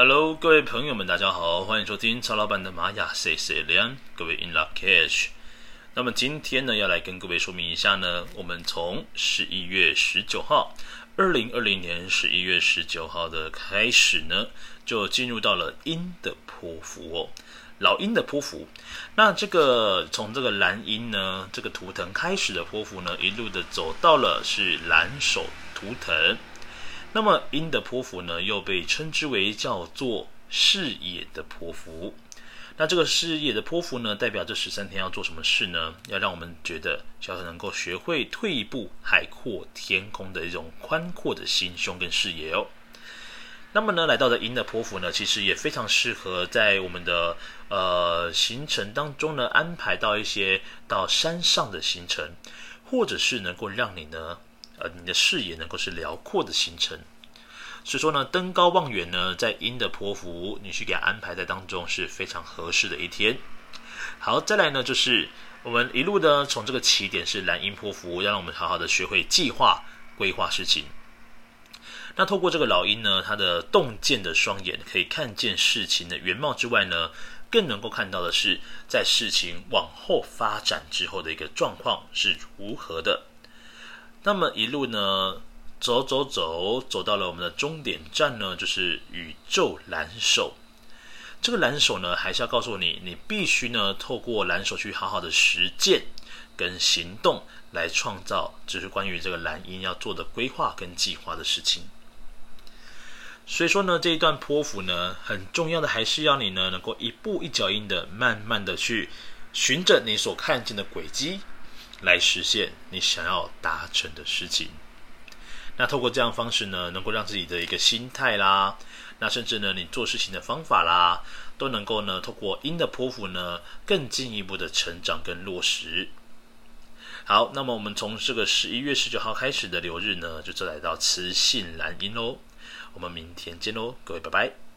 Hello，各位朋友们，大家好，欢迎收听曹老板的玛雅 C C 连，各位 In Lak'ech。那么今天呢，要来跟各位说明一下呢，我们从十一月十九号，二零二零年十一月十九号的开始呢，就进入到了鹰的波符哦。老鹰的波符，那这个从这个蓝鹰呢，这个图腾开始的波符呢，一路的走到了是蓝手图腾。那么鹰的波符呢，又被称之为叫做视野的波符。那这个视野的波符呢，代表这十三天要做什么事呢？要让我们觉得，要能够学会退一步海阔天空的一种宽阔的心胸跟视野哦。那么呢，来到的鹰的波符呢，其实也非常适合在我们的呃行程当中呢，安排到一些到山上的行程，或者是能够让你呢，呃，你的视野能够是辽阔的形成。所以说呢，登高望远呢，在鹰的波幅，你去给它安排在当中是非常合适的一天。好，再来呢，就是我们一路呢，从这个起点是蓝鹰波符，要让我们好好的学会计划、规划事情。那透过这个老鹰呢，它的洞见的双眼可以看见事情的原貌之外呢，更能够看到的是在事情往后发展之后的一个状况是如何的。那么一路呢，走走走，走到了我们的终点站呢，就是宇宙蓝手。这个蓝手呢，还是要告诉你，你必须呢，透过蓝手去好好的实践跟行动，来创造就是关于这个蓝鹰要做的规划跟计划的事情。所以说呢，这一段波符呢，很重要的还是要你呢，能够一步一脚印的，慢慢的去循着你所看见的轨迹，来实现你想要达成的事情。那透过这样方式呢，能够让自己的一个心态啦，那甚至呢，你做事情的方法啦，都能够呢，透过鹰的波符呢，更进一步的成长跟落实。好，那么我们从这个十一月十九号开始的流日呢，就来到磁性蓝鹰喽。我们明天见喽，各位，拜拜。